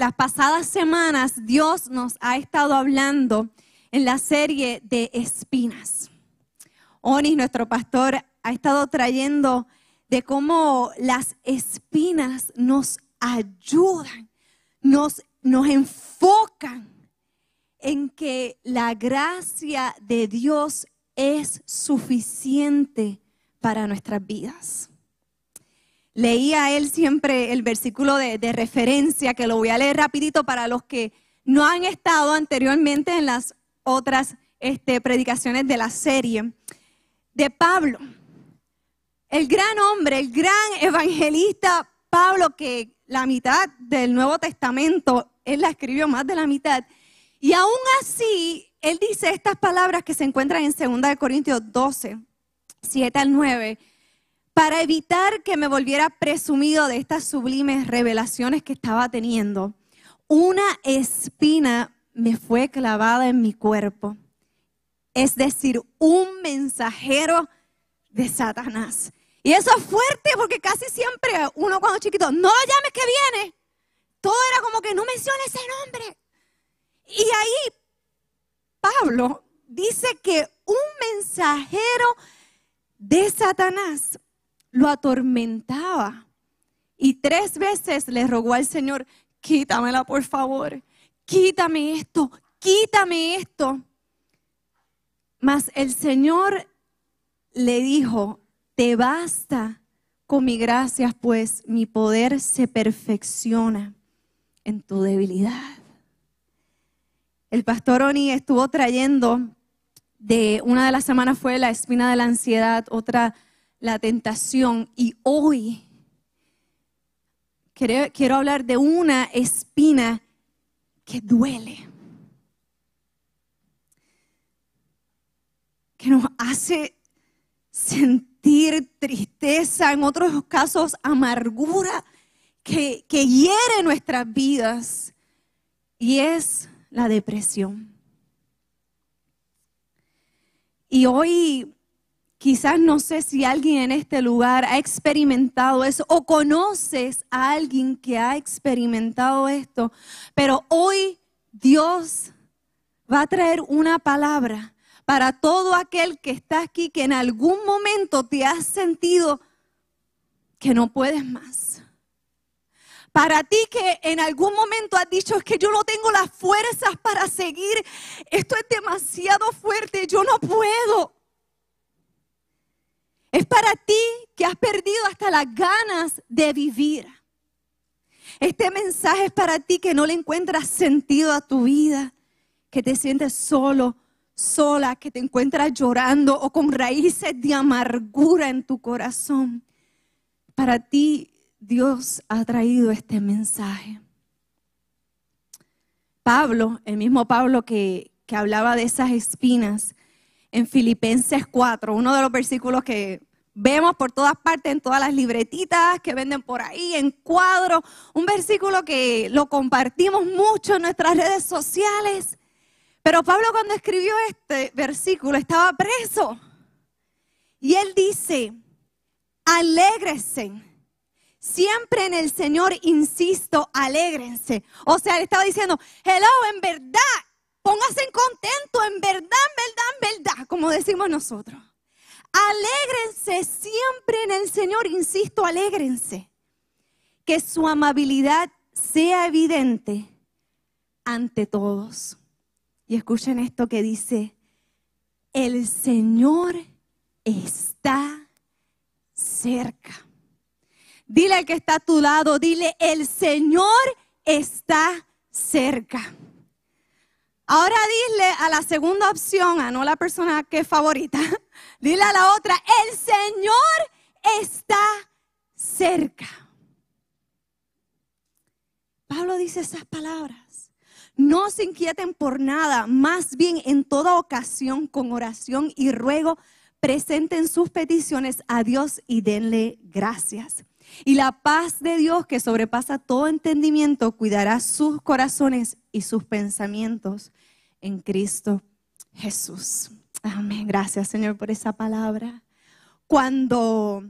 Las pasadas semanas Dios nos ha estado hablando en la serie de espinas. Onis, nuestro pastor, ha estado trayendo de cómo las espinas nos ayudan, nos, nos enfocan en que la gracia de Dios es suficiente para nuestras vidas leía él siempre el versículo de, referencia, que lo voy a leer rapidito para los que no han estado anteriormente en las otras este, predicaciones de la serie, de Pablo, el gran hombre, el gran evangelista Pablo, que la mitad del Nuevo Testamento, él la escribió más de la mitad, y aún así, él dice estas palabras que se encuentran en 2 Corintios 12, 7 al 9, para evitar que me volviera presumido de estas sublimes revelaciones que estaba teniendo, una espina me fue clavada en mi cuerpo. Es decir, un mensajero de Satanás. Y eso es fuerte porque casi siempre uno cuando chiquito, no lo llames que viene. Todo era como que no mencione ese nombre. Y ahí Pablo dice que un mensajero de Satanás lo atormentaba. Y tres veces le rogó al Señor, quítamela por favor, quítame esto, quítame esto. Mas el Señor le dijo, te basta con mi gracia, pues mi poder se perfecciona en tu debilidad. El pastor Oni estuvo trayendo de una de las semanas fue la espina de la ansiedad, otra la tentación y hoy quiero, hablar de una espina que duele, que nos hace sentir tristeza, en otros casos amargura, que, que hiere nuestras vidas y es la depresión. Y hoy Quizás no sé si alguien en este lugar ha experimentado eso o conoces a alguien que ha experimentado esto, pero hoy Dios va a traer una palabra para todo aquel que está aquí, que en algún momento te has sentido que no puedes más. Para ti que en algún momento has dicho es que yo no tengo las fuerzas para seguir, esto es demasiado fuerte, yo no puedo. Es para ti que has perdido hasta las ganas de vivir. Este mensaje es para ti que no le encuentras sentido a tu vida, que te sientes solo, sola, que te encuentras llorando o con raíces de amargura en tu corazón. Para ti Dios ha traído este mensaje. Pablo, el mismo Pablo que, que hablaba de esas espinas, en Filipenses 4, uno de los versículos que vemos por todas partes, en todas las libretitas que venden por ahí, en cuadros, un versículo que lo compartimos mucho en nuestras redes sociales. Pero Pablo cuando escribió este versículo estaba preso. Y él dice, alégrese. Siempre en el Señor, insisto, alégrense. O sea, le estaba diciendo, hello, en verdad, póngase contento, en verdad, verdad, verdad, como decimos nosotros. Alégrense siempre en el Señor, insisto, alégrense. Que su amabilidad sea evidente ante todos. Y escuchen esto que dice, el Señor está cerca. Dile al que está a tu lado, dile, el Señor está cerca. Ahora dile a la segunda opción, a no la persona que es favorita, dile a la otra, el Señor está cerca. Pablo dice esas palabras. No se inquieten por nada, más bien en toda ocasión con oración y ruego presenten sus peticiones a Dios y denle gracias. Y la paz de Dios que sobrepasa todo entendimiento cuidará sus corazones y sus pensamientos en Cristo Jesús. Amén. Gracias Señor por esa palabra. Cuando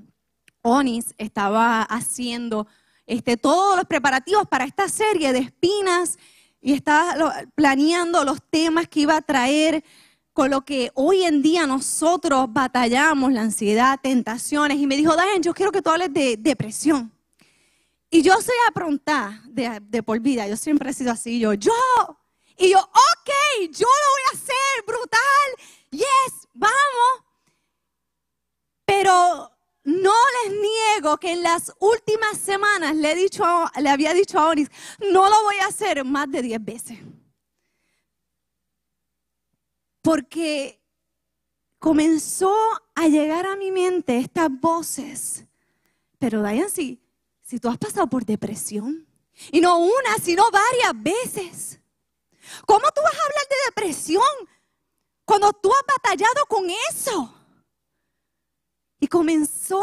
Onis estaba haciendo este, todos los preparativos para esta serie de espinas y estaba planeando los temas que iba a traer, con lo que hoy en día nosotros batallamos, la ansiedad, tentaciones. Y me dijo, Diane, yo quiero que tú hables de depresión. Y yo soy aprontada de, de por vida, yo siempre he sido así, yo, yo. Y yo, ok, yo lo voy a hacer, brutal, yes, vamos. Pero no les niego que en las últimas semanas le, he dicho, le había dicho a Oris, no lo voy a hacer más de 10 veces. Porque comenzó a llegar a mi mente estas voces. Pero Diane, si, si tú has pasado por depresión, y no una, sino varias veces, ¿cómo tú vas a hablar de depresión cuando tú has batallado con eso? Y comenzó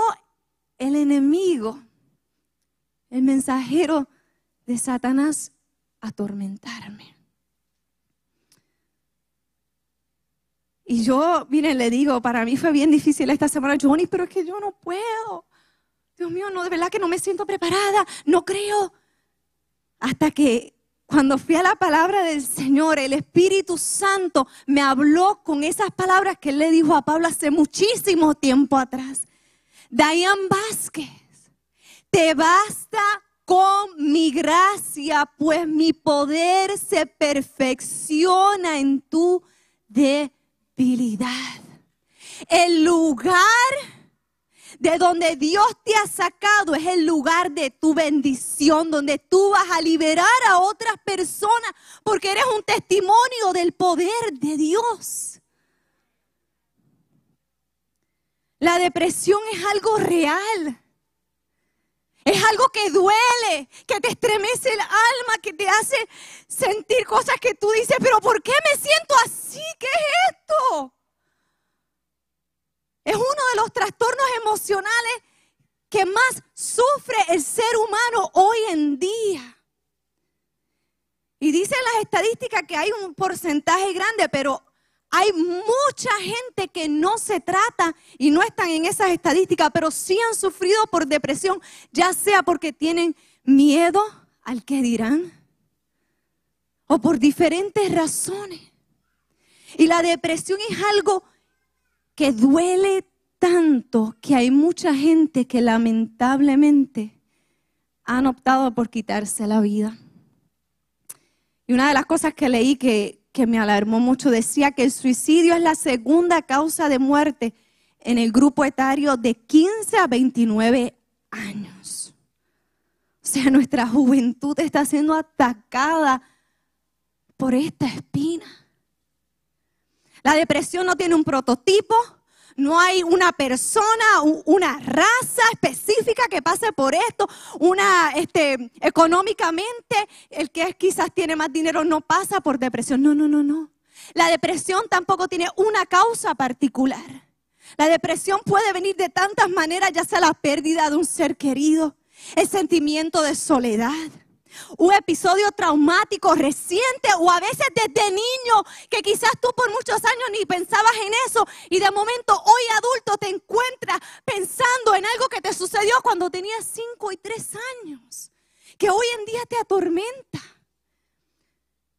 el enemigo, el mensajero de Satanás, a atormentarme. Y yo, miren, le digo, para mí fue bien difícil esta semana, Johnny, pero es que yo no puedo. Dios mío, no, de verdad que no me siento preparada, no creo. Hasta que cuando fui a la palabra del Señor, el Espíritu Santo me habló con esas palabras que él le dijo a Pablo hace muchísimo tiempo atrás. Dayan Vázquez, te basta con mi gracia, pues mi poder se perfecciona en tu debilidad el lugar de donde Dios te ha sacado es el lugar de tu bendición, donde tú vas a liberar a otras personas porque eres un testimonio del poder de Dios. La depresión es algo real. Es algo que duele, que te estremece el alma, que te hace sentir cosas que tú dices, pero ¿por qué me siento así? ¿Qué es esto? Es uno de los trastornos emocionales que más sufre el ser humano hoy en día. Y dicen las estadísticas que hay un porcentaje grande, pero hay mucha gente que no se trata y no están en esas estadísticas, pero sí han sufrido por depresión, ya sea porque tienen miedo al que dirán o por diferentes razones. Y la depresión es algo que duele tanto que hay mucha gente que lamentablemente han optado por quitarse la vida. Y una de las cosas que leí que, que me alarmó mucho, decía que el suicidio es la segunda causa de muerte en el grupo etario de 15 a 29 años. O sea, nuestra juventud está siendo atacada por esta espina. La depresión no tiene un prototipo, no hay una persona, una raza específica que pase por esto, una, este, económicamente, el que quizás tiene más dinero no pasa por depresión. No, no, no, no. La depresión tampoco tiene una causa particular. La depresión puede venir de tantas maneras, ya sea la pérdida de un ser querido, el sentimiento de soledad, un episodio traumático reciente o a veces desde niño que quizás tú por muchos años ni pensabas en eso y de momento hoy adulto te encuentras pensando en algo que te sucedió cuando tenías 5 y 3 años, que hoy en día te atormenta.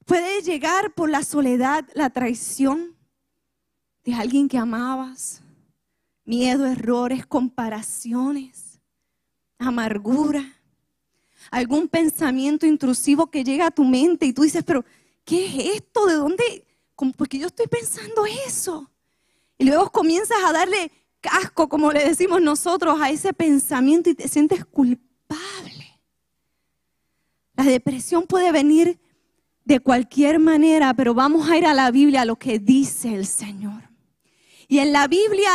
Puede llegar por la soledad, la traición de alguien que amabas, miedo, errores, comparaciones, amargura algún pensamiento intrusivo que llega a tu mente y tú dices, pero ¿qué es esto? ¿De dónde? Porque yo estoy pensando eso. Y luego comienzas a darle casco, como le decimos nosotros, a ese pensamiento y te sientes culpable. La depresión puede venir de cualquier manera, pero vamos a ir a la Biblia, a lo que dice el Señor. Y en la Biblia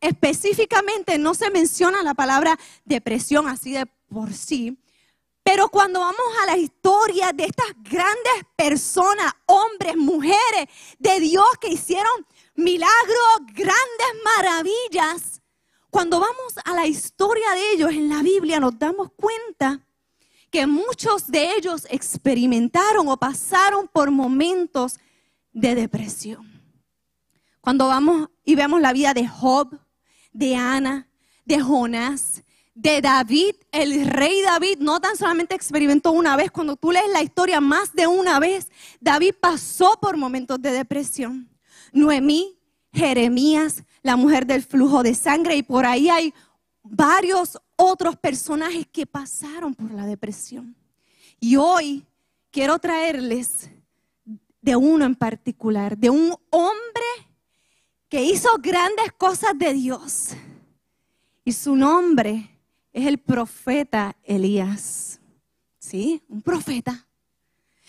específicamente no se menciona la palabra depresión así de por sí, pero cuando vamos a la historia de estas grandes personas, hombres, mujeres de Dios que hicieron milagros, grandes maravillas, cuando vamos a la historia de ellos en la Biblia nos damos cuenta que muchos de ellos experimentaron o pasaron por momentos de depresión. Cuando vamos y vemos la vida de Job, de Ana, de Jonás, de David, el rey David, no tan solamente experimentó una vez, cuando tú lees la historia más de una vez, David pasó por momentos de depresión. Noemí, Jeremías, la mujer del flujo de sangre, y por ahí hay varios otros personajes que pasaron por la depresión. Y hoy quiero traerles de uno en particular, de un hombre que hizo grandes cosas de Dios. Y su nombre es el profeta Elías. ¿Sí? Un profeta.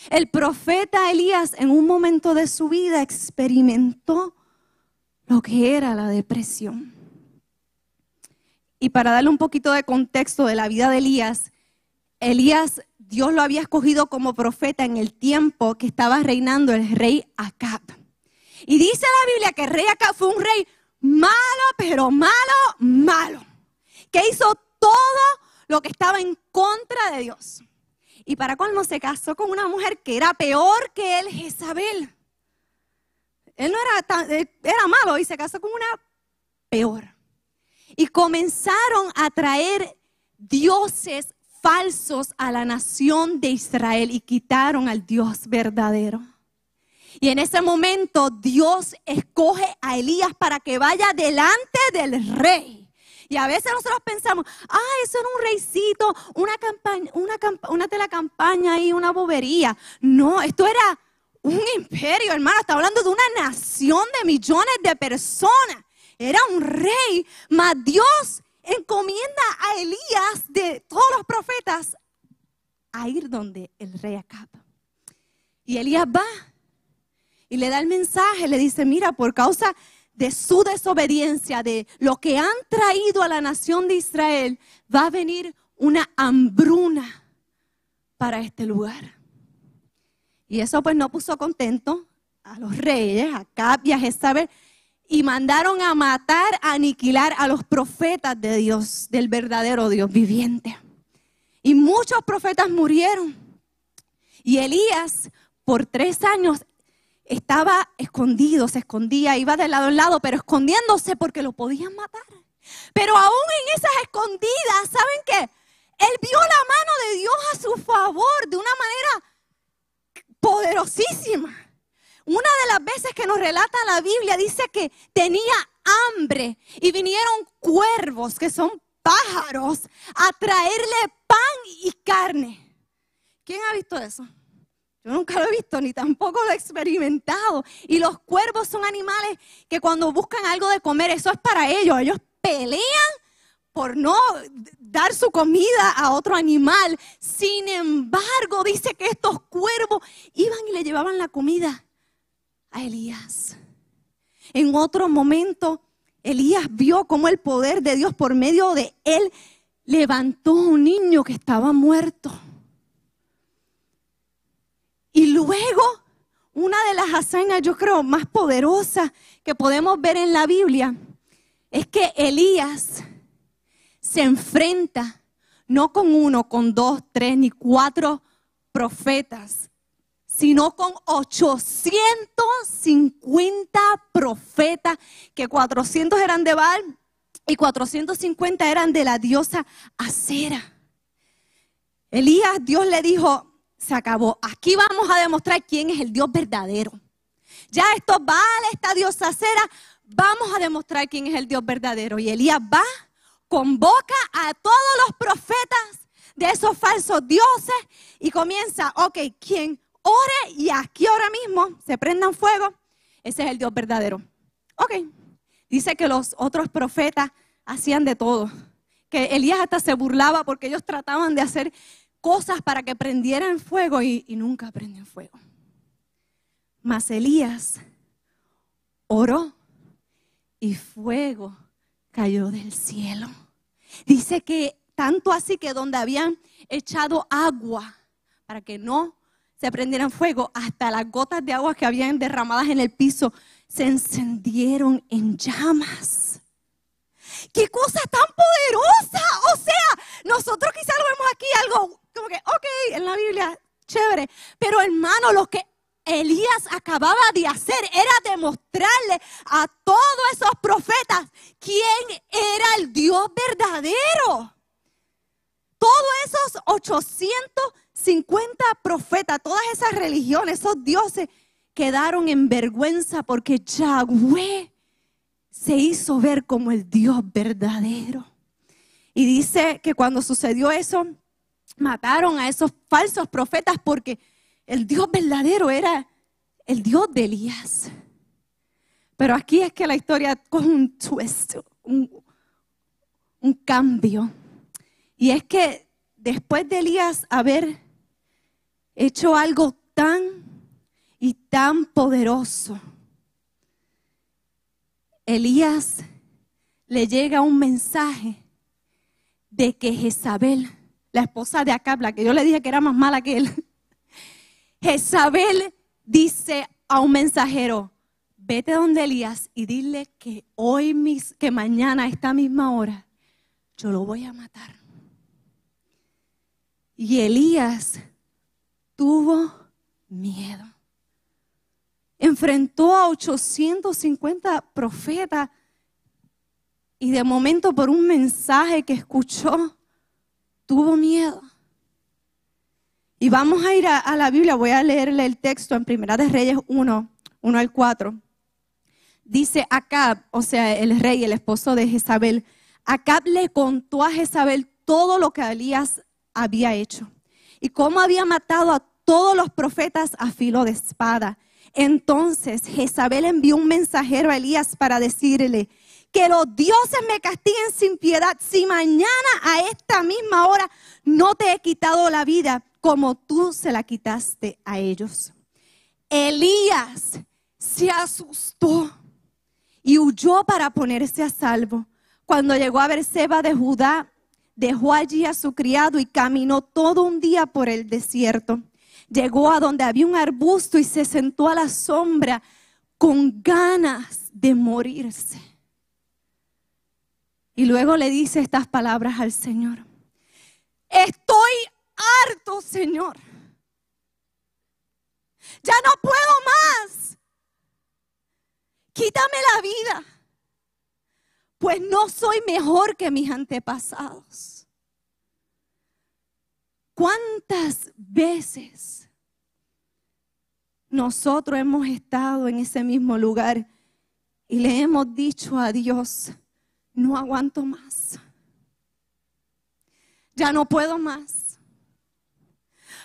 El profeta Elías en un momento de su vida experimentó lo que era la depresión. Y para darle un poquito de contexto de la vida de Elías, Elías, Dios lo había escogido como profeta en el tiempo que estaba reinando el rey Acab. Y dice la Biblia que el rey Acab fue un rey malo, pero malo, malo, que hizo todo lo que estaba en contra de Dios. Y para colmo se casó con una mujer que era peor que él, Jezabel. Él no era tan, era malo y se casó con una peor. Y comenzaron a traer dioses falsos a la nación de Israel y quitaron al Dios verdadero. Y en ese momento Dios escoge a Elías para que vaya delante del rey. Y a veces nosotros pensamos, ah, eso era un reycito, una, una, una campaña y una bobería. No, esto era un imperio, hermano. Está hablando de una nación de millones de personas. Era un rey, mas Dios encomienda a Elías de todos los profetas a ir donde el rey acaba. Y Elías va y le da el mensaje, le dice, mira, por causa de su desobediencia, de lo que han traído a la nación de Israel, va a venir una hambruna para este lugar. Y eso pues no puso contento a los reyes, a Cap y a Jezabel, y mandaron a matar, a aniquilar a los profetas de Dios, del verdadero Dios viviente. Y muchos profetas murieron. Y Elías por tres años estaba escondido, se escondía, iba de lado en lado, pero escondiéndose porque lo podían matar. Pero aún en esas escondidas, ¿saben qué? Él vio la mano de Dios a su favor de una manera poderosísima. Una de las veces que nos relata la Biblia dice que tenía hambre y vinieron cuervos, que son pájaros, a traerle pan y carne. ¿Quién ha visto eso? Yo nunca lo he visto ni tampoco lo he experimentado. Y los cuervos son animales que cuando buscan algo de comer, eso es para ellos. Ellos pelean por no dar su comida a otro animal. Sin embargo, dice que estos cuervos iban y le llevaban la comida a Elías. En otro momento, Elías vio cómo el poder de Dios por medio de él levantó a un niño que estaba muerto. Y luego, una de las hazañas, yo creo, más poderosas que podemos ver en la Biblia, es que Elías se enfrenta no con uno, con dos, tres, ni cuatro profetas, sino con 850 profetas, que 400 eran de Baal y 450 eran de la diosa Acera. Elías, Dios le dijo, se acabó. Aquí vamos a demostrar quién es el Dios verdadero. Ya esto vale, esta diosa acera, vamos a demostrar quién es el Dios verdadero. Y Elías va, convoca a todos los profetas de esos falsos dioses y comienza, ok, quien ore y aquí ahora mismo se prendan fuego, ese es el Dios verdadero. Ok, dice que los otros profetas hacían de todo, que Elías hasta se burlaba porque ellos trataban de hacer cosas para que prendieran fuego y, nunca prenden fuego. Mas Elías oró y fuego cayó del cielo. Dice que tanto así que donde habían echado agua para que no se prendieran fuego, hasta las gotas de agua que habían derramadas en el piso se encendieron en llamas. ¡Qué cosa tan poderosa! O sea, nosotros quizás lo vemos aquí algo como que, ok, en la Biblia, chévere. Pero hermano, lo que Elías acababa de hacer era demostrarle a todos esos profetas quién era el Dios verdadero. Todos esos 850 profetas, todas esas religiones, esos dioses, quedaron en vergüenza porque Yahweh se hizo ver como el Dios verdadero. Y dice que cuando sucedió eso, mataron a esos falsos profetas porque el Dios verdadero era el Dios de Elías. Pero aquí es que la historia con un twist, un, un cambio. Y es que después de Elías haber hecho algo tan y tan poderoso, Elías le llega un mensaje de que Jezabel, la esposa de Acab, la que yo le dije que era más mala que él, Jezabel dice a un mensajero, vete donde Elías y dile que hoy, mis, que mañana a esta misma hora, yo lo voy a matar. Y Elías tuvo miedo. Enfrentó a 850 profetas y de momento por un mensaje que escuchó, tuvo miedo. Y vamos a ir a, la Biblia, voy a leerle el texto en Primera de Reyes 1, 1 al 4. Dice Acab, o sea, el rey, el esposo de Jezabel, Acab le contó a Jezabel todo lo que Elías había hecho y cómo había matado a todos los profetas a filo de espada. Entonces Jezabel envió un mensajero a Elías para decirle, que los dioses me castiguen sin piedad si mañana a esta misma hora no te he quitado la vida como tú se la quitaste a ellos. Elías se asustó y huyó para ponerse a salvo. Cuando llegó a Berseba de Judá, dejó allí a su criado y caminó todo un día por el desierto. Llegó a donde había un arbusto y se sentó a la sombra con ganas de morirse. Y luego le dice estas palabras al Señor. Estoy harto, Señor. Ya no puedo más. Quítame la vida, pues no soy mejor que mis antepasados. ¿Cuántas veces nosotros hemos estado en ese mismo lugar y le hemos dicho a Dios, no aguanto más? Ya no puedo más.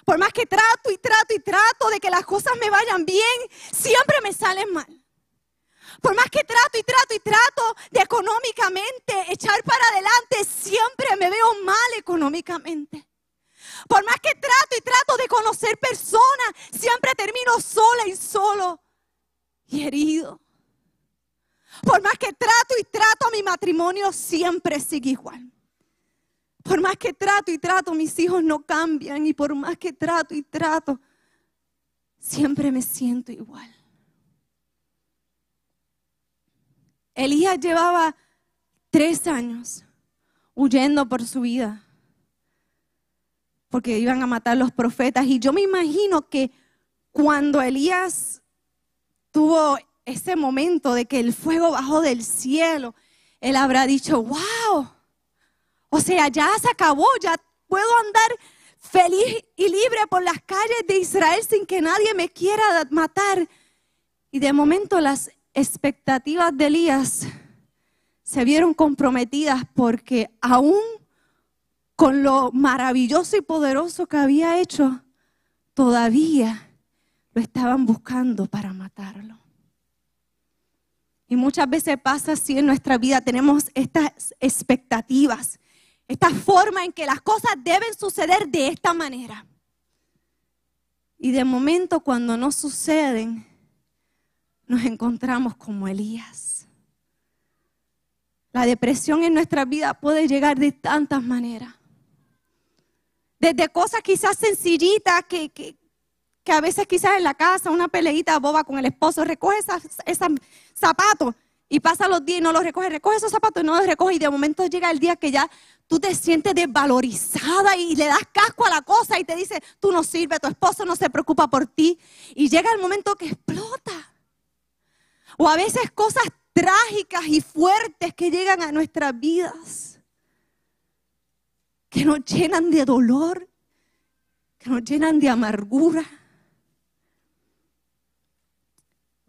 Por más que trato y trato y trato de que las cosas me vayan bien, siempre me salen mal. Por más que trato y trato y trato de económicamente echar para adelante, siempre me veo mal económicamente. Por más que trato y trato de conocer personas, siempre termino sola y solo y herido. Por más que trato y trato, mi matrimonio siempre sigue igual. Por más que trato y trato, mis hijos no cambian. Y por más que trato y trato, siempre me siento igual. Elías llevaba tres años huyendo por su vida. Porque iban a matar los profetas. Y yo me imagino que cuando Elías tuvo ese momento de que el fuego bajó del cielo, él habrá dicho, wow, o sea, ya se acabó, ya puedo andar feliz y libre por las calles de Israel sin que nadie me quiera matar. Y de momento las expectativas de Elías se vieron comprometidas porque aún con lo maravilloso y poderoso que había hecho, todavía lo estaban buscando para matarlo. Y muchas veces pasa así en nuestra vida, tenemos estas expectativas esta forma en que las cosas deben suceder de esta manera. Y de momento cuando no suceden, nos encontramos como Elías. La depresión en nuestra vida puede llegar de tantas maneras. Desde cosas quizás sencillitas que, que, a veces quizás en la casa, una peleita boba con el esposo, recoge esos zapatos y pasa los días y no los recoge, recoge esos zapatos y no los recoge y de momento llega el día que ya tú te sientes desvalorizada y le das casco a la cosa y te dice, tú no sirves, tu esposo no se preocupa por ti y llega el momento que explota. O a veces cosas trágicas y fuertes que llegan a nuestras vidas, que nos llenan de dolor, que nos llenan de amargura.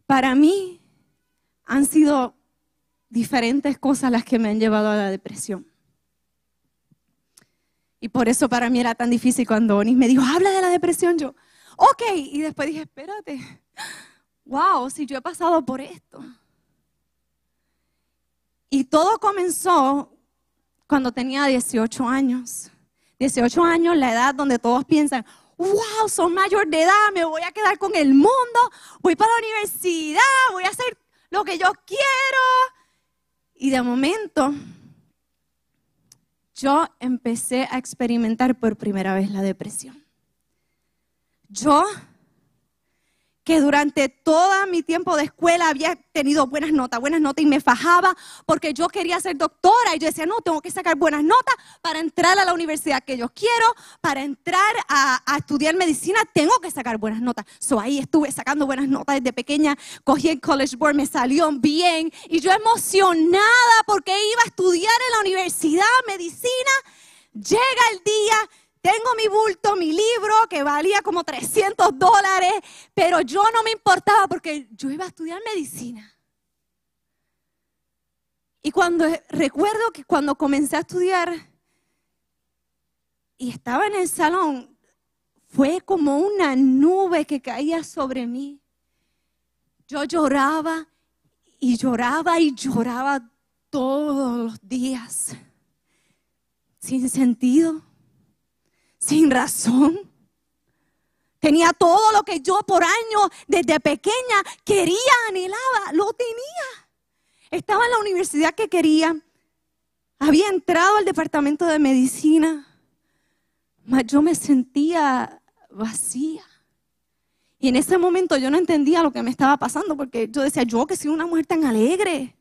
Para mí han sido diferentes cosas las que me han llevado a la depresión. Y por eso para mí era tan difícil cuando Onis me dijo, habla de la depresión. Yo, ok. Y después dije, espérate, wow, si yo he pasado por esto. Y todo comenzó cuando tenía 18 años. 18 años, la edad donde todos piensan, wow, soy mayor de edad, me voy a quedar con el mundo, voy para la universidad, voy a hacer lo que yo quiero. Y de momento, yo empecé a experimentar por primera vez la depresión. Yo que durante todo mi tiempo de escuela había tenido buenas notas, buenas notas y me fajaba porque yo quería ser doctora y yo decía, no, tengo que sacar buenas notas para entrar a la universidad que yo quiero, para entrar a, estudiar medicina, tengo que sacar buenas notas. So ahí estuve sacando buenas notas desde pequeña, cogí el College Board, me salió bien y yo emocionada porque iba a estudiar en la universidad medicina. Llega el día, tengo mi bulto, mi libro que valía como 300 dólares, pero yo no me importaba porque yo iba a estudiar medicina. Y cuando recuerdo que cuando comencé a estudiar y estaba en el salón, fue como una nube que caía sobre mí. Yo lloraba y lloraba y lloraba todos los días, sin sentido sin razón. Tenía todo lo que yo por años desde pequeña quería, anhelaba, lo tenía. Estaba en la universidad que quería. Había entrado al departamento de medicina. Mas yo me sentía vacía. Y en ese momento yo no entendía lo que me estaba pasando porque yo decía, yo que soy una mujer tan alegre,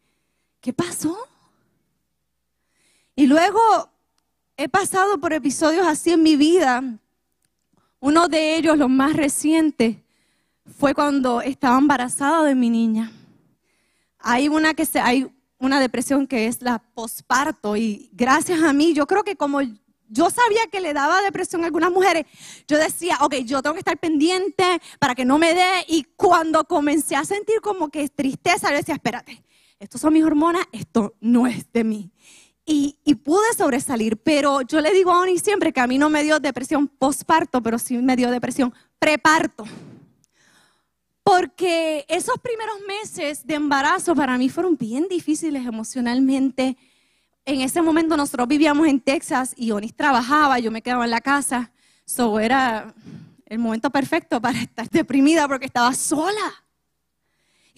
¿qué pasó? Y luego he pasado por episodios así en mi vida. Uno de ellos, los más recientes, fue cuando estaba embarazada de mi niña. Hay una, que se, hay una depresión que es la posparto y gracias a mí, yo creo que como yo sabía que le daba depresión a algunas mujeres, yo decía, ok, yo tengo que estar pendiente para que no me dé. Y cuando comencé a sentir como que tristeza, yo decía, espérate, estos son mis hormonas, esto no es de mí y, pude sobresalir. Pero yo le digo a Oni siempre que a mí no me dio depresión postparto, pero sí me dio depresión preparto. Porque esos primeros meses de embarazo para mí fueron bien difíciles emocionalmente. En ese momento nosotros vivíamos en Texas y Onis trabajaba, yo me quedaba en la casa. So era el momento perfecto para estar deprimida porque estaba sola.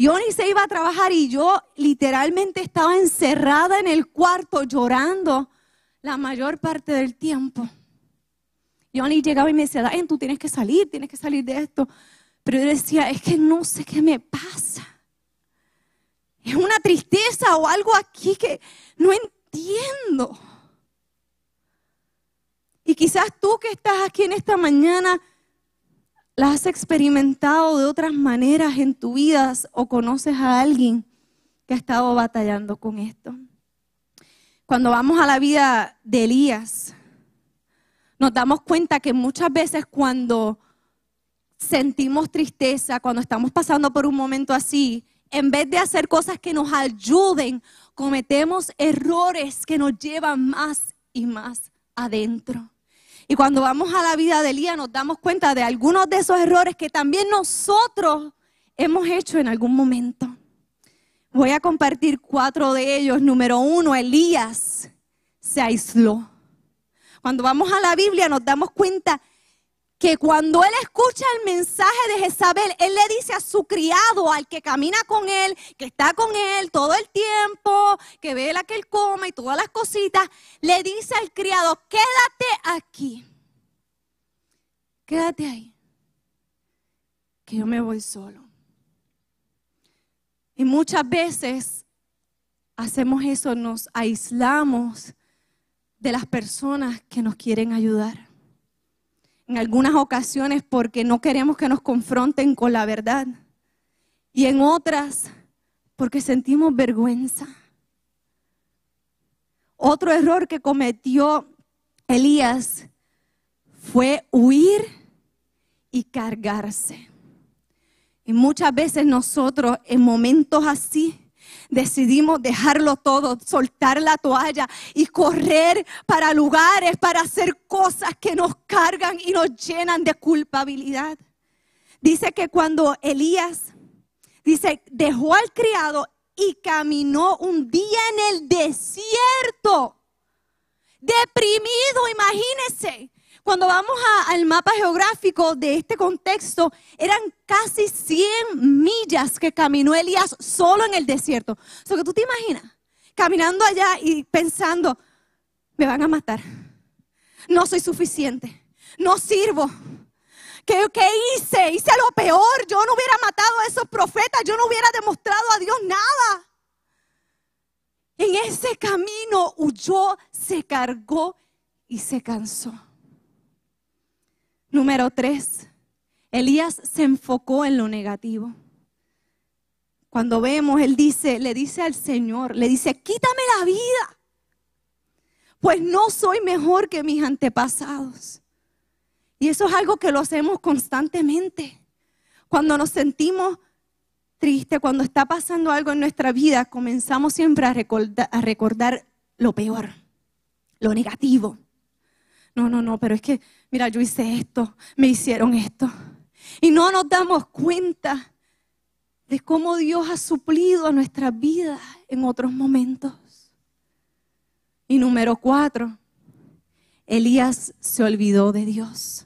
Y Oni se iba a trabajar y yo literalmente estaba encerrada en el cuarto llorando la mayor parte del tiempo. Y Oni llegaba y me decía, tú tienes que salir, tienes que salir de esto. Pero yo decía, es que no sé qué me pasa. Es una tristeza o algo aquí que no entiendo. Y quizás tú que estás aquí en esta mañana ¿La has experimentado de otras maneras en tu vida o conoces a alguien que ha estado batallando con esto? Cuando vamos a la vida de Elías, nos damos cuenta que muchas veces cuando sentimos tristeza, cuando estamos pasando por un momento así, en vez de hacer cosas que nos ayuden, cometemos errores que nos llevan más y más adentro. Y cuando vamos a la vida de Elías nos damos cuenta de algunos de esos errores que también nosotros hemos hecho en algún momento. Voy a compartir cuatro de ellos. Número uno, Elías se aisló. Cuando vamos a la Biblia nos damos cuenta que cuando él escucha el mensaje de Jezabel, él le dice a su criado, al que camina con él, que está con él todo el tiempo, que ve la que él come y todas las cositas, le dice al criado, quédate aquí, quédate ahí, que yo me voy solo. Y muchas veces hacemos eso, nos aislamos de las personas que nos quieren ayudar en algunas ocasiones porque no queremos que nos confronten con la verdad y en otras porque sentimos vergüenza. Otro error que cometió Elías fue huir y cargarse. Y muchas veces nosotros en momentos así decidimos dejarlo todo, soltar la toalla y correr para lugares, para hacer cosas que nos cargan y nos llenan de culpabilidad. Dice que cuando Elías, dice, dejó al criado y caminó un día en el desierto, deprimido, imagínense. Cuando vamos al mapa geográfico de este contexto, eran casi 100 millas que caminó Elías solo en el desierto. O que tú te imaginas, caminando allá y pensando, me van a matar. No soy suficiente. No sirvo. ¿Qué, ¿Qué, hice? Hice lo peor. Yo no hubiera matado a esos profetas. Yo no hubiera demostrado a Dios nada. En ese camino huyó, se cargó y se cansó. Número tres, Elías se enfocó en lo negativo. Cuando vemos, él dice, le dice al Señor, le dice, quítame la vida, pues no soy mejor que mis antepasados. Y eso es algo que lo hacemos constantemente. Cuando nos sentimos tristes, cuando está pasando algo en nuestra vida, comenzamos siempre a recordar, a recordar lo peor, lo negativo. No, no, no, pero es que, mira, yo hice esto, me hicieron esto. Y no nos damos cuenta de cómo Dios ha suplido a nuestra vida en otros momentos. Y número cuatro, Elías se olvidó de Dios.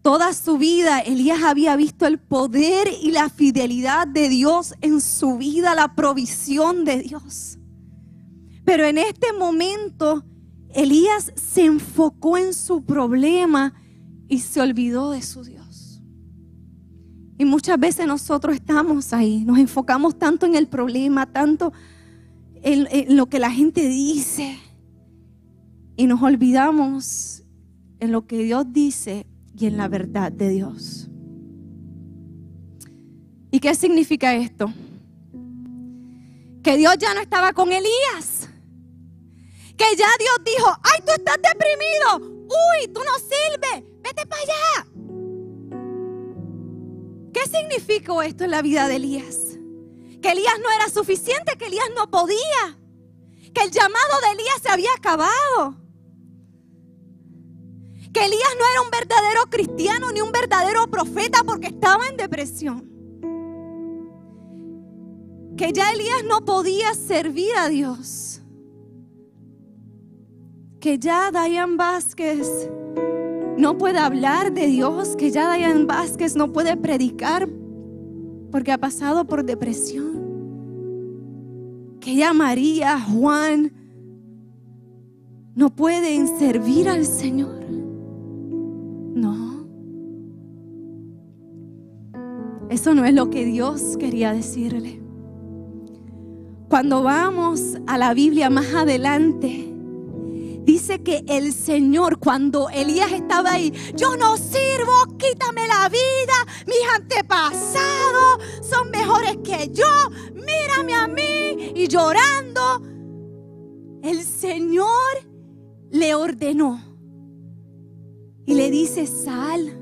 Toda su vida Elías había visto el poder y la fidelidad de Dios en su vida, la provisión de Dios. Pero en este momento Elías se enfocó en su problema y se olvidó de su Dios. Y muchas veces nosotros estamos ahí, nos enfocamos tanto en el problema, tanto en, lo que la gente dice y nos olvidamos en lo que Dios dice y en la verdad de Dios. ¿Y qué significa esto? Que Dios ya no estaba con Elías que ya Dios dijo, ay, tú estás deprimido, uy, tú no sirves, vete para allá. ¿Qué significó esto en la vida de Elías? Que Elías no era suficiente, que Elías no podía, que el llamado de Elías se había acabado. Que Elías no era un verdadero cristiano ni un verdadero profeta porque estaba en depresión. Que ya Elías no podía servir a Dios que ya Dayan Vázquez no puede hablar de Dios, que ya Dayan Vázquez no puede predicar porque ha pasado por depresión. Que ya María, Juan no pueden servir al Señor. No. Eso no es lo que Dios quería decirle. Cuando vamos a la Biblia más adelante, dice que el Señor, cuando Elías estaba ahí, yo no sirvo, quítame la vida, mis antepasados son mejores que yo, mírame a mí, y llorando, el Señor le ordenó y le dice, sal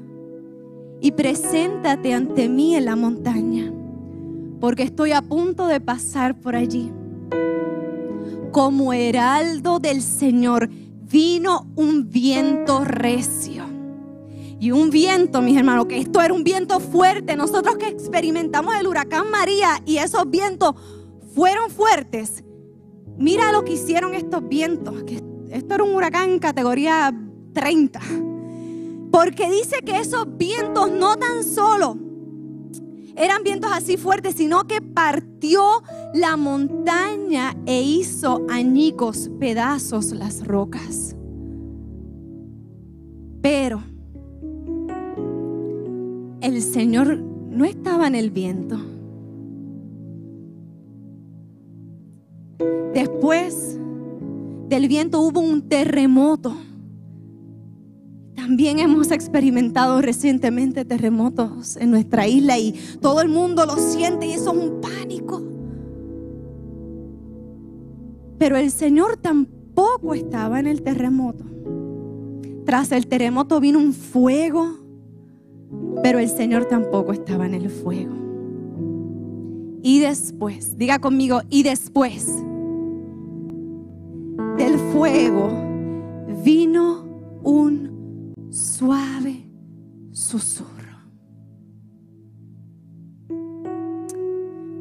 y preséntate ante mí en la montaña, porque estoy a punto de pasar por allí como heraldo del Señor, vino un viento recio. Y un viento, mis hermanos, que esto era un viento fuerte. Nosotros que experimentamos el huracán María y esos vientos fueron fuertes. Mira lo que hicieron estos vientos. Que esto era un huracán categoría 30. Porque dice que esos vientos no tan solo eran vientos así fuertes, sino que partió la montaña e hizo añicos, pedazos las rocas. Pero el Señor no estaba en el viento. Después del viento hubo un terremoto. También hemos experimentado recientemente terremotos en nuestra isla y todo el mundo lo siente y eso es un pánico. Pero el Señor tampoco estaba en el terremoto. Tras el terremoto vino un fuego, pero el Señor tampoco estaba en el fuego. Y después, diga conmigo, y después del fuego vino un suave susurro.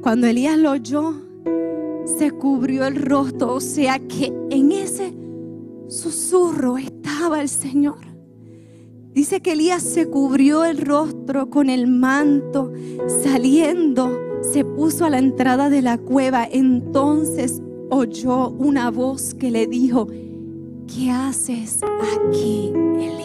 Cuando Elías lo oyó, se cubrió el rostro, o sea que en ese susurro estaba el Señor. Dice que Elías se cubrió el rostro con el manto, saliendo, se puso a la entrada de la cueva. Entonces oyó una voz que le dijo, ¿qué haces aquí, Elías?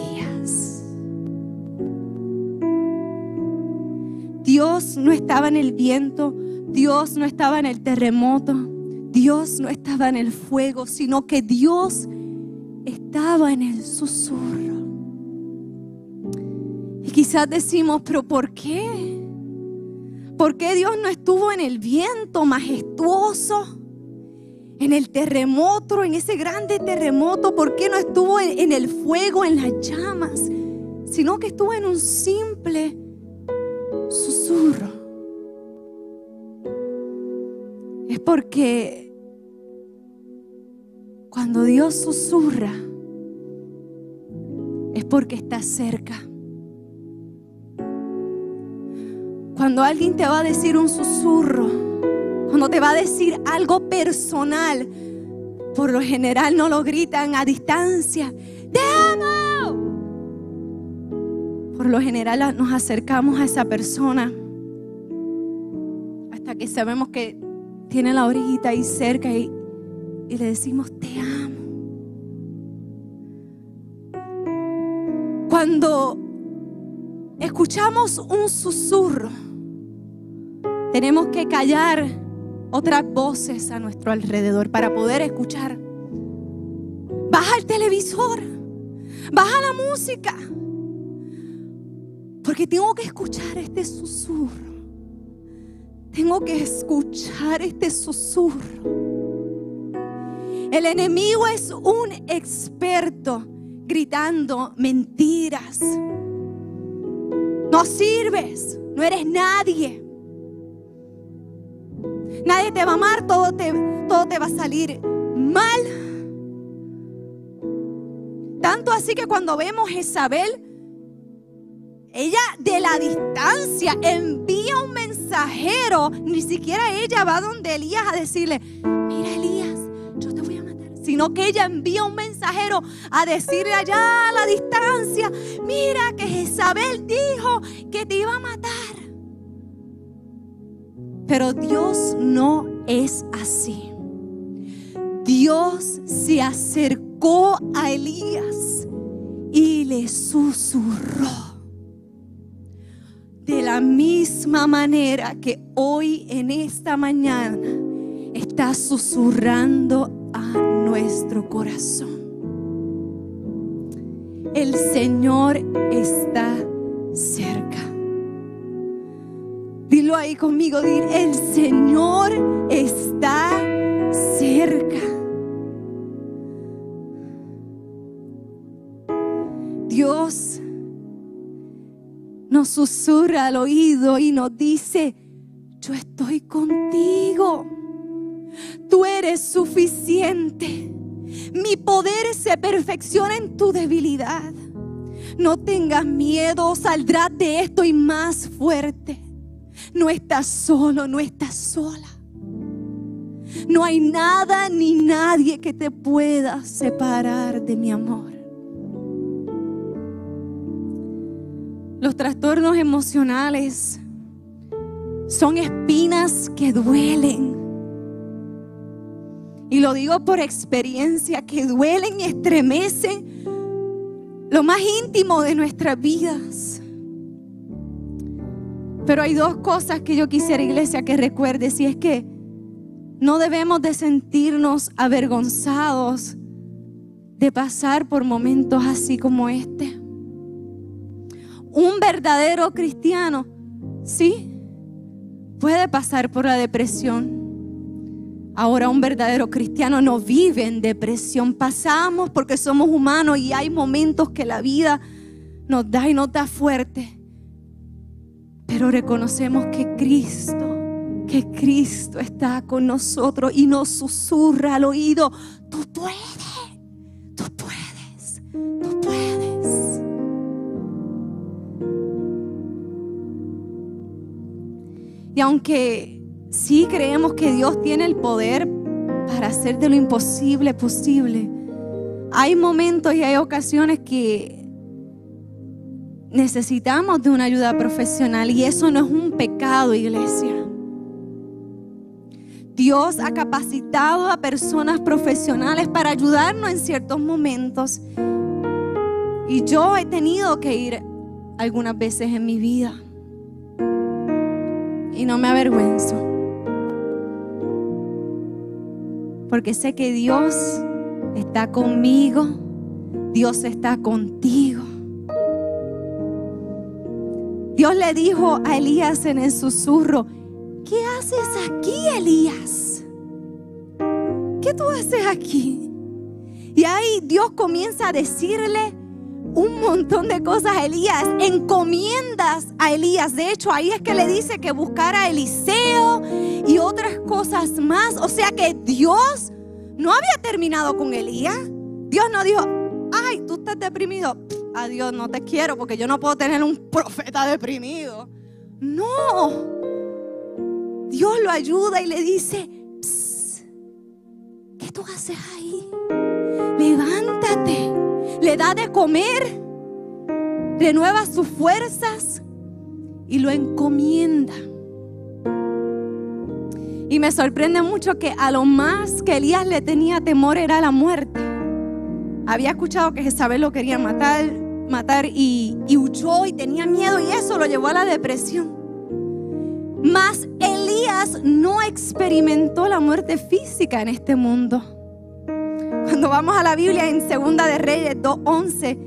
Dios no estaba en el viento, Dios no estaba en el terremoto, Dios no estaba en el fuego, sino que Dios estaba en el susurro. Y quizás decimos, pero ¿por qué? ¿Por qué Dios no estuvo en el viento majestuoso? en el terremoto, en ese grande terremoto, ¿por qué no estuvo en, el fuego, en las llamas? Sino que estuvo en un simple Es porque cuando Dios susurra, es porque está cerca. Cuando alguien te va a decir un susurro, cuando te va a decir algo personal, por lo general no lo gritan a distancia. ¡Te amo! Por lo general nos acercamos a esa persona que sabemos que tiene la orejita ahí cerca y, y le decimos, te amo. Cuando escuchamos un susurro, tenemos que callar otras voces a nuestro alrededor para poder escuchar. Baja el televisor, baja la música, porque tengo que escuchar este susurro. Tengo que escuchar este susurro. El enemigo es un experto gritando mentiras. No sirves, no eres nadie. Nadie te va a amar, todo te, todo te va a salir mal. Tanto así que cuando vemos a Isabel, ella de la distancia envía un ni siquiera ella va donde Elías a decirle, mira Elías, yo te voy a matar, sino que ella envía un mensajero a decirle allá a la distancia, mira que Isabel dijo que te iba a matar. Pero Dios no es así. Dios se acercó a Elías y le susurró. De la misma manera que hoy en esta mañana está susurrando a nuestro corazón. El Señor está cerca. Dilo ahí conmigo, dir, el Señor está cerca. Nos susurra al oído y nos dice, yo estoy contigo. Tú eres suficiente. Mi poder se perfecciona en tu debilidad. No tengas miedo, saldrás de esto y más fuerte. No estás solo, no estás sola. No hay nada ni nadie que te pueda separar de mi amor. Los trastornos emocionales son espinas que duelen. Y lo digo por experiencia, que duelen y estremecen lo más íntimo de nuestras vidas. Pero hay dos cosas que yo quisiera, iglesia, que recuerde. Si es que no debemos de sentirnos avergonzados de pasar por momentos así como este. Un verdadero cristiano, sí, puede pasar por la depresión. Ahora un verdadero cristiano no vive en depresión. Pasamos porque somos humanos y hay momentos que la vida nos da y nos da fuerte. Pero reconocemos que Cristo, que Cristo está con nosotros y nos susurra al oído, tú puedes. Y aunque sí creemos que Dios tiene el poder para hacer de lo imposible posible, hay momentos y hay ocasiones que necesitamos de una ayuda profesional y eso no es un pecado, iglesia. Dios ha capacitado a personas profesionales para ayudarnos en ciertos momentos. Y yo he tenido que ir algunas veces en mi vida no me avergüenzo. Porque sé que Dios está conmigo, Dios está contigo. Dios le dijo a Elías en el susurro, ¿qué haces aquí, Elías? ¿Qué tú haces aquí? Y ahí Dios comienza a decirle, un montón de cosas a Elías, encomiendas a Elías. De hecho, ahí es que le dice que buscara a Eliseo y otras cosas más. O sea que Dios no había terminado con Elías. Dios no dijo, ay, tú estás deprimido. Adiós, no te quiero porque yo no puedo tener un profeta deprimido. No. Dios lo ayuda y le dice, ¿qué tú haces ahí? Le da de comer, renueva sus fuerzas y lo encomienda. Y me sorprende mucho que a lo más que Elías le tenía temor era la muerte. Había escuchado que Jezabel lo quería matar, matar y, y huyó y tenía miedo y eso lo llevó a la depresión. Mas Elías no experimentó la muerte física en este mundo. Cuando vamos a la Biblia en Segunda de Reyes 2:11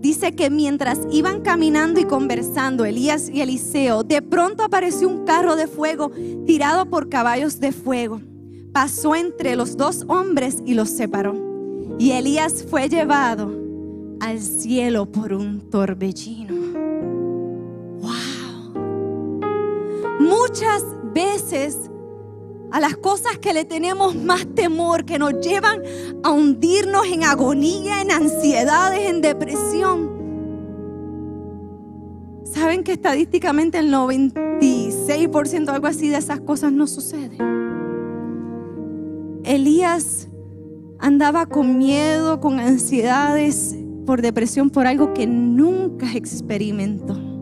dice que mientras iban caminando y conversando Elías y Eliseo, de pronto apareció un carro de fuego tirado por caballos de fuego. Pasó entre los dos hombres y los separó. Y Elías fue llevado al cielo por un torbellino. Wow. Muchas veces a las cosas que le tenemos más temor, que nos llevan a hundirnos en agonía, en ansiedades, en depresión. ¿Saben que estadísticamente el 96% algo así de esas cosas no sucede? Elías andaba con miedo, con ansiedades, por depresión, por algo que nunca experimentó.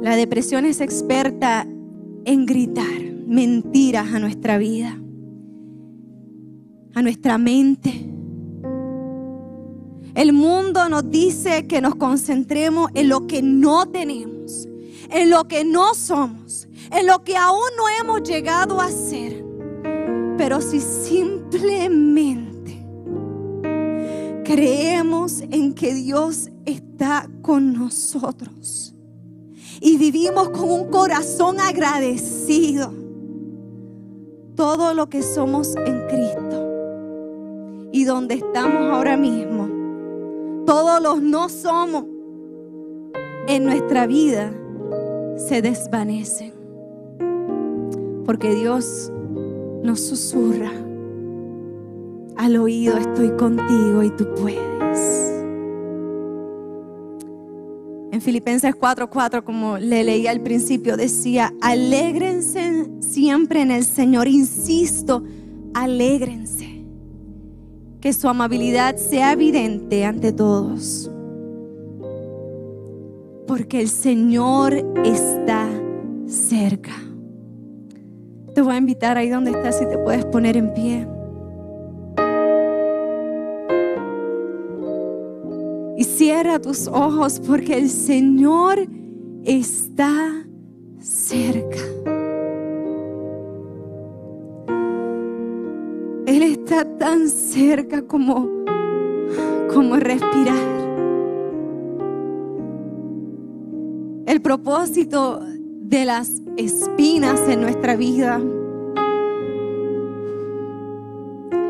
La depresión es experta en gritar mentiras a nuestra vida, a nuestra mente. El mundo nos dice que nos concentremos en lo que no tenemos, en lo que no somos, en lo que aún no hemos llegado a ser. Pero si simplemente creemos en que Dios está con nosotros, y vivimos con un corazón agradecido. Todo lo que somos en Cristo y donde estamos ahora mismo, todos los no somos en nuestra vida se desvanecen. Porque Dios nos susurra al oído, estoy contigo y tú puedes. En Filipenses 4:4, como le leía al principio, decía, alégrense siempre en el Señor, insisto, alégrense. que su amabilidad sea evidente ante todos. Porque el Señor está cerca. Te voy a invitar ahí donde estás y te puedes poner en pie. Cierra tus ojos porque el Señor está cerca. Él está tan cerca como, como respirar. El propósito de las espinas en nuestra vida,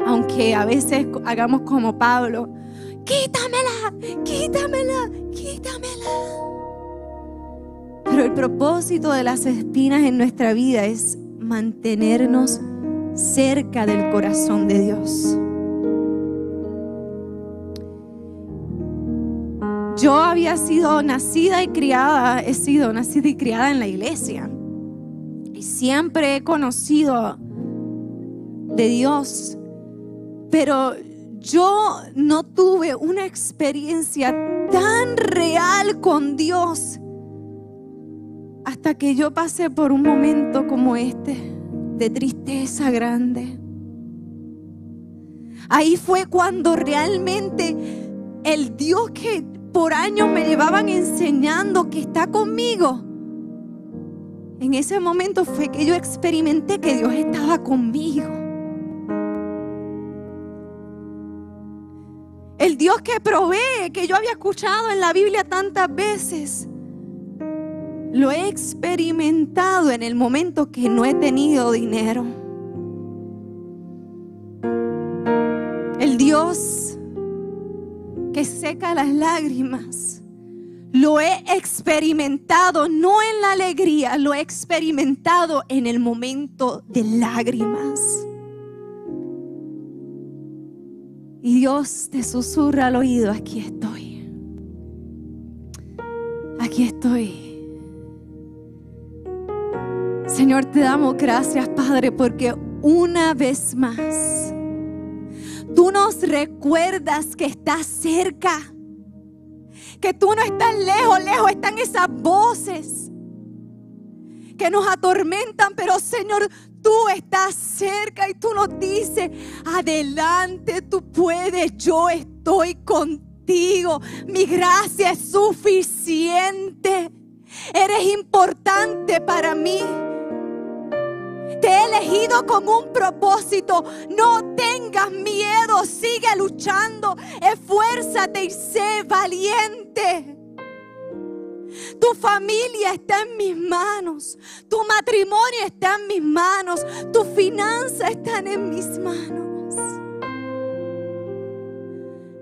aunque a veces hagamos como Pablo, quítamela, quítamela, quítamela. Pero el propósito de las espinas en nuestra vida es mantenernos cerca del corazón de Dios. Yo había sido nacida y criada, he sido nacida y criada en la iglesia. Y siempre he conocido de Dios. Pero yo no tuve una experiencia tan real con Dios hasta que yo pasé por un momento como este de tristeza grande. Ahí fue cuando realmente el Dios que por años me llevaban enseñando que está conmigo, en ese momento fue que yo experimenté que Dios estaba conmigo. El Dios que provee, que yo había escuchado en la Biblia tantas veces, lo he experimentado en el momento que no he tenido dinero. El Dios que seca las lágrimas, lo he experimentado no en la alegría, lo he experimentado en el momento de lágrimas. Y Dios te susurra al oído, aquí estoy. Aquí estoy. Señor, te damos gracias, Padre, porque una vez más tú nos recuerdas que estás cerca, que tú no estás lejos, lejos están esas voces que nos atormentan, pero Señor, tú estás cerca y tú nos dices, adelante, tú puedes, yo estoy contigo, mi gracia es suficiente, eres importante para mí. Te he elegido con un propósito. No tengas miedo. Sigue luchando. Esfuérzate y sé valiente. Tu familia está en mis manos. Tu matrimonio está en mis manos. Tus finanzas están en mis manos.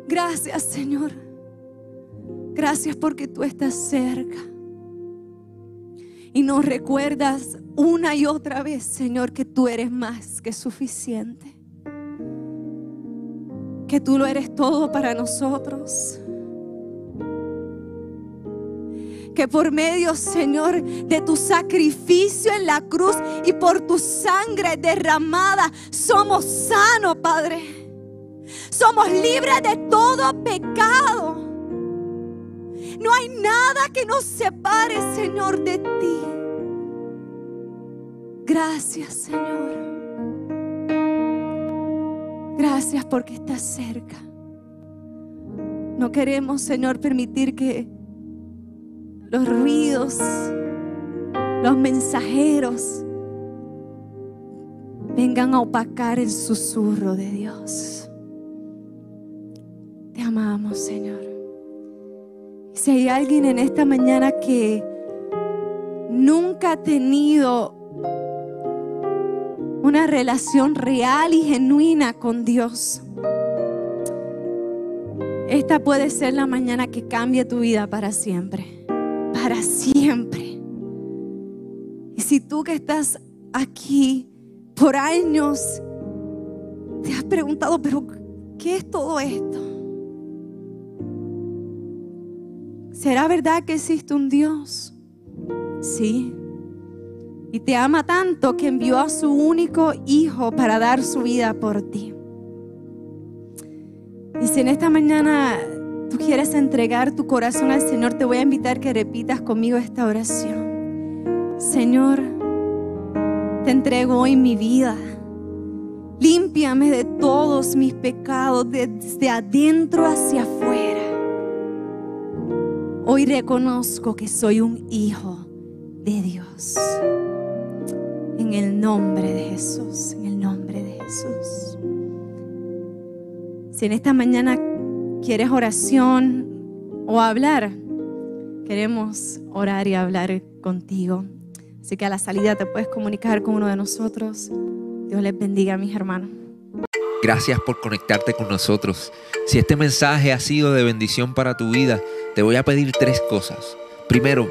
Gracias Señor. Gracias porque tú estás cerca. Y nos recuerdas una y otra vez, Señor, que tú eres más que suficiente. Que tú lo eres todo para nosotros. Que por medio, Señor, de tu sacrificio en la cruz y por tu sangre derramada, somos sanos, Padre. Somos libres de todo pecado. No hay nada que nos separe, Señor, de ti. Gracias, Señor. Gracias porque estás cerca. No queremos, Señor, permitir que los ruidos, los mensajeros vengan a opacar el susurro de Dios. Te amamos, Señor. Si hay alguien en esta mañana que nunca ha tenido una relación real y genuina con Dios, esta puede ser la mañana que cambie tu vida para siempre. Para siempre. Y si tú que estás aquí por años te has preguntado, pero ¿qué es todo esto? ¿Será verdad que existe un Dios? Sí. Y te ama tanto que envió a su único hijo para dar su vida por ti. Y si en esta mañana tú quieres entregar tu corazón al Señor, te voy a invitar que repitas conmigo esta oración. Señor, te entrego hoy mi vida. Límpiame de todos mis pecados, desde adentro hacia afuera. Hoy reconozco que soy un hijo de Dios. En el nombre de Jesús, en el nombre de Jesús. Si en esta mañana quieres oración o hablar, queremos orar y hablar contigo. Así que a la salida te puedes comunicar con uno de nosotros. Dios les bendiga, mis hermanos. Gracias por conectarte con nosotros. Si este mensaje ha sido de bendición para tu vida, te voy a pedir tres cosas. Primero,